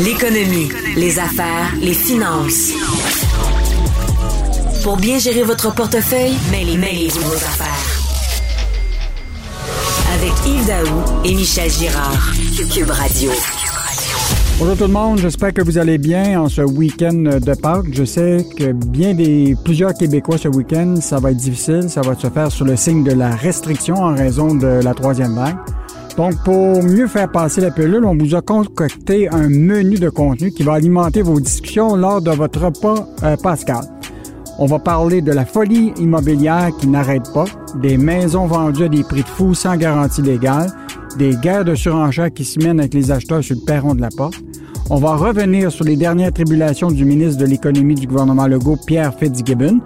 L'économie, les affaires, les finances. Pour bien gérer votre portefeuille, mêlez, mêlez-vous vos affaires. Avec Yves Daou et Michel Girard. Cube Radio. Bonjour tout le monde, j'espère que vous allez bien en ce week-end de Pâques. Je sais que bien des plusieurs Québécois ce week-end, ça va être difficile, ça va se faire sous le signe de la restriction en raison de la troisième vague. Donc, pour mieux faire passer la pilule, on vous a concocté un menu de contenu qui va alimenter vos discussions lors de votre repas euh, pascal. On va parler de la folie immobilière qui n'arrête pas, des maisons vendues à des prix de fou sans garantie légale, des guerres de surenchère qui se mènent avec les acheteurs sur le perron de la porte. On va revenir sur les dernières tribulations du ministre de l'Économie du gouvernement Legault, Pierre Fitzgibbon,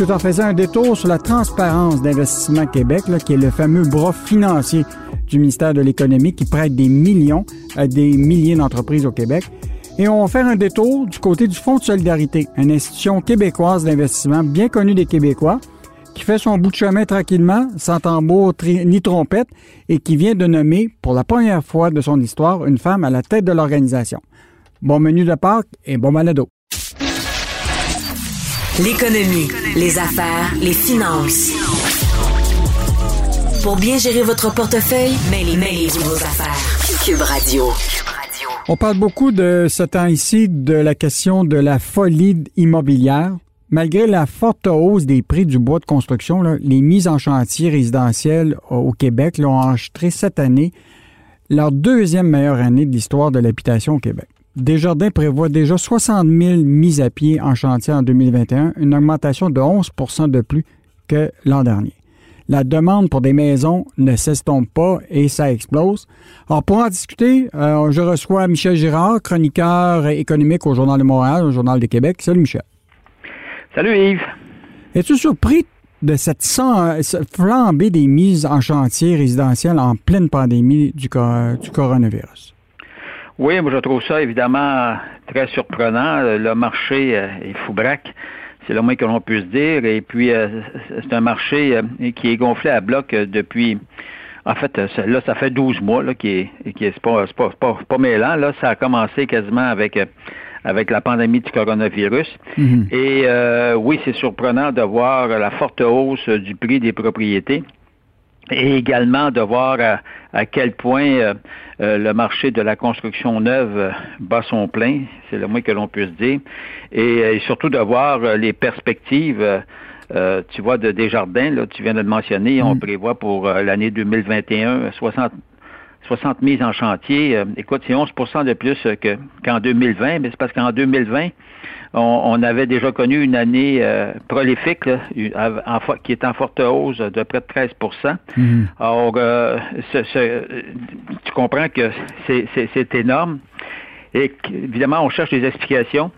tout en faisant un détour sur la transparence d'Investissement Québec, qui est le fameux bras financier du ministère de l'Économie qui prête des millions à des milliers d'entreprises au Québec. Et on va faire un détour du côté du Fonds de solidarité, une institution québécoise d'investissement bien connue des Québécois, qui fait son bout de chemin tranquillement, sans tambour ni trompette, et qui vient de nommer, pour la première fois de son histoire, une femme à la tête de l'organisation. Bon menu de Pâques et bon malado. L'économie, les affaires, les finances. Pour bien gérer votre portefeuille, mêlez, mêlez-vous vos affaires. Cube Radio. On parle beaucoup de ce temps ici de la question de la folie immobilière. Malgré la forte hausse des prix du bois de construction, les mises en chantier résidentielles au Québec l'ont enregistré cette année leur deuxième meilleure année de l'histoire de l'habitation au Québec. Desjardins prévoit déjà 60 000 mises à pied en chantier en 2021, une augmentation de 11% de plus que l'an dernier la demande pour des maisons ne s'estompe pas et ça explose. Alors, pour en discuter, euh, je reçois Michel Girard, chroniqueur économique au Journal de Montréal, au Journal de Québec. Salut, Michel. Salut, Yves. Es-tu surpris de cette, flambée des mises en chantier résidentiel en pleine pandémie du, du coronavirus? Oui, moi je trouve ça évidemment très surprenant. Le marché euh, est fou braque c'est le moins que l'on puisse dire. Et puis, euh, c'est un marché euh, qui est gonflé à bloc euh, depuis... En fait, là, ça fait 12 mois là, qui est, qui est, pas, pas, pas, pas mêlant. Là, ça a commencé quasiment avec avec la pandémie du coronavirus. Mhm. Et oui, c'est surprenant de voir la forte hausse du prix des propriétés et également de voir à, quel point euh, euh, le marché de la construction neuve euh, bat son plein, c'est le moins que l'on puisse dire, et, surtout de voir les perspectives. tu vois, de Desjardins, là, tu viens de le mentionner, on mm. prévoit pour l'année 2021 60, 60 mises en chantier. écoute, c'est 11% de plus qu'en 2020, mais c'est parce qu'en 2020, on, avait déjà connu une année euh, prolifique qui est en forte hausse de près de 13 mhm. Alors, euh, tu comprends que c'est énorme. Et évidemment, on cherche des explications.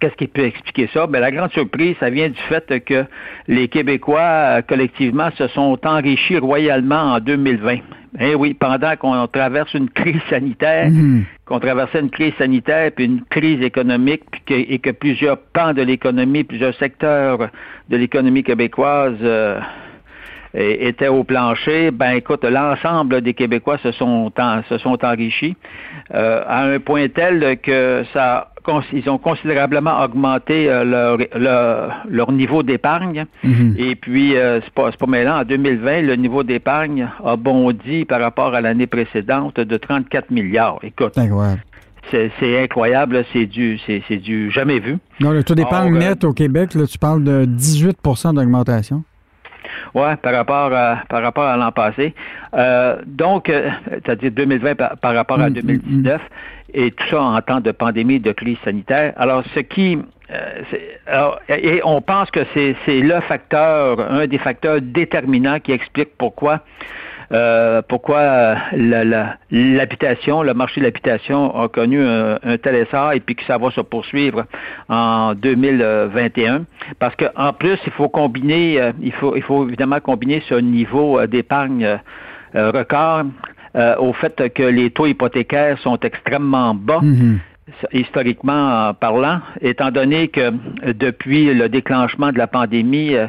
Qu'est-ce qui peut expliquer ça? Bien, la grande surprise, ça vient du fait que les Québécois, euh, collectivement, se sont enrichis royalement en 2020. Eh oui, pendant qu'on traverse une crise sanitaire, mhm. qu'on traversait une crise sanitaire puis une crise économique, et que plusieurs pans de l'économie, plusieurs secteurs de l'économie québécoise euh, étaient au plancher, ben écoute, l'ensemble des Québécois se sont se sont enrichis euh, à un point tel que ça ils ont considérablement augmenté euh, leur, leur, niveau d'épargne. Mhm. Et puis, euh, c'est pas, pas mêlant, en 2020, le niveau d'épargne a bondi par rapport à l'année précédente de 34 milliards. Écoute. C'est incroyable, c'est du, c'est du jamais vu. Non, le taux d'épargne net au Québec, là, tu parles de 18% d'augmentation. Oui, par rapport à, par rapport à l'an passé. Euh, donc, c'est-à-dire 2020 par, rapport à 2019. Mm, et tout ça en temps de pandémie, de crise sanitaire. Alors, ce qui... Euh, et on pense que c'est le facteur, un des facteurs déterminants qui explique pourquoi euh, pourquoi l'habitation, le marché de l'habitation a connu un, tel essor et puis que ça va se poursuivre en 2021. Parce qu'en plus, il faut combiner, euh, il faut, il faut évidemment combiner ce niveau d'épargne record euh, au fait que les taux hypothécaires sont extrêmement bas. Mhm. historiquement parlant, étant donné que depuis le déclenchement de la pandémie, euh,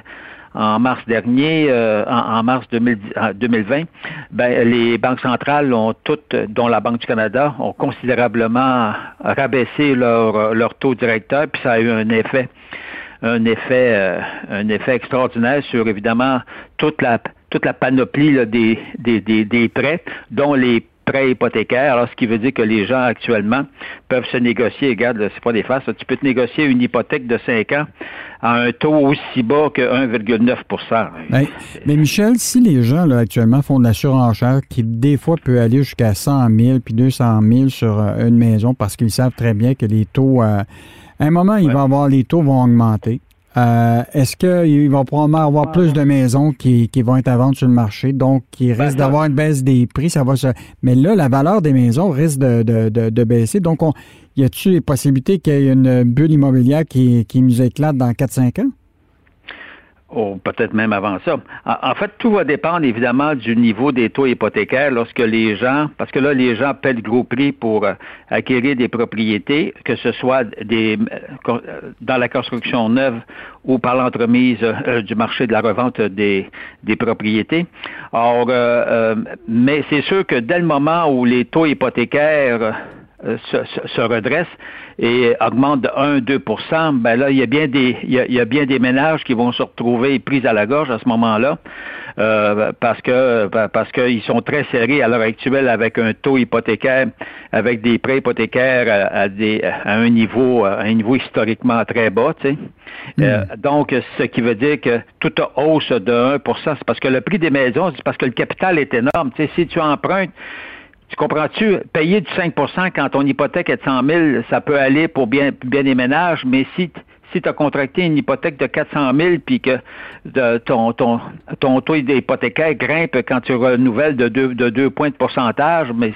en mars dernier, en, mars 2020, ben, les banques centrales ont toutes, dont la Banque du Canada, ont considérablement rabaissé leur, taux directeur, puis ça a eu un effet un effet, un effet extraordinaire sur évidemment toute la panoplie des, des, des, des, prêts, dont les prêt hypothécaire, alors ce qui veut dire que les gens actuellement peuvent se négocier, regarde, c'est pas des faces, tu peux te négocier une hypothèque de 5 ans à un taux aussi bas que 1,9% ben, Mais Michel, si les gens là, actuellement font de la surenchère qui des fois peut aller jusqu'à 100 000 puis 200 000 sur euh, une maison parce qu'ils savent très bien que les taux, euh, à un moment, il va avoir les taux vont augmenter. Euh, est-ce qu'il va probablement avoir plus de maisons qui, vont être à vendre sur le marché, donc qui ben, risque d'avoir une baisse des prix, ça va se... Mais là, la valeur des maisons risque de, baisser. Donc, on, y a-t-il les possibilités qu'il y ait une bulle immobilière qui, qui nous éclate dans 4-5 ans? Ou peut-être même avant ça. En, fait, tout va dépendre évidemment du niveau des taux hypothécaires lorsque les gens, parce que là, les gens paient le gros prix pour euh, acquérir des propriétés, que ce soit des, euh, dans la construction neuve ou par l'entremise euh, du marché de la revente des, des propriétés. Or, mais c'est sûr que dès le moment où les taux hypothécaires se, se redressent, et augmente de 1-2 ben là, il y a bien des il y a, bien des ménages qui vont se retrouver pris à la gorge à ce moment-là. Euh, parce que parce qu'ils sont très serrés à l'heure actuelle avec un taux hypothécaire, avec des prêts hypothécaires à, des, à un niveau à un niveau historiquement très bas, tu sais. Euh, hmm. donc, ce qui veut dire que toute hausse de 1% c'est parce que le prix des maisons, c'est parce que le capital est énorme. Tu sais, si tu empruntes tu comprends-tu? Payer du 5% quand ton hypothèque est de 100 000, ça peut aller pour bien, bien des ménages, mais si si tu as contracté une hypothèque de 400 000 puis que ton, ton, ton taux d'hypothécaire grimpe quand tu renouvelles de deux, de deux points de pourcentage, mais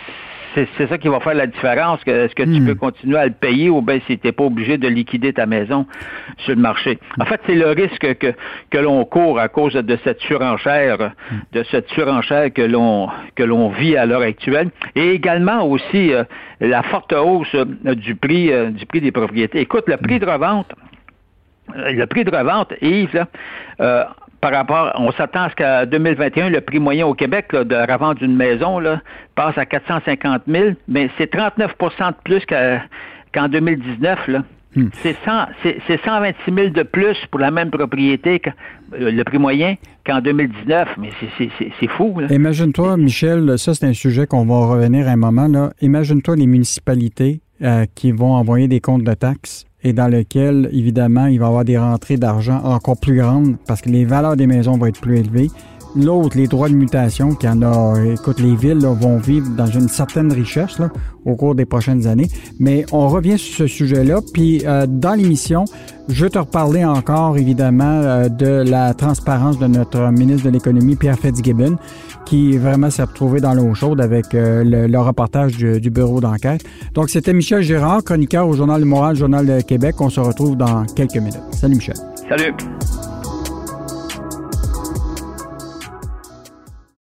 c'est ça qui va faire la différence. Est-ce que tu hmm. peux continuer à le payer ou bien si tu n'es pas obligé de liquider ta maison sur le marché? En fait, c'est le risque que, que l'on court à cause de cette surenchère, de cette surenchère que l'on que l'on vit à l'heure actuelle. Et également aussi euh, la forte hausse euh, du prix euh, du prix des propriétés. Écoute, le prix de revente, le prix de revente, Yves, là, par rapport, on s'attend à ce qu'à 2021, le prix moyen au Québec de la revente d'une maison là, passe à 450 000, mais c'est 39% de plus qu'en 2019. Là. Hmm. C'est 126 000 de plus pour la même propriété, que, euh, le prix moyen, qu'en 2019. Mais c'est fou. Imagine-toi, Michel, ça c'est un sujet qu'on va revenir un moment. Là. Imagine-toi les municipalités euh, qui vont envoyer des comptes de taxes et dans lequel, évidemment, il va y avoir des rentrées d'argent encore plus grandes parce que les valeurs des maisons vont être plus élevées. L'autre, les droits de mutation, qui en a, écoute, les villes vont vivre dans une certaine richesse là, au cours des prochaines années. Mais on revient sur ce sujet-là. Puis euh, dans l'émission, je vais te reparler encore, évidemment, euh, de la transparence de notre ministre de l'Économie, Pierre Fitzgibbon, qui vraiment s'est retrouvé dans l'eau chaude avec euh, le, reportage du, du bureau d'enquête. Donc, c'était Michel Gérard, chroniqueur au Journal du Moral, Journal de Québec. On se retrouve dans quelques minutes. Salut, Michel. Salut.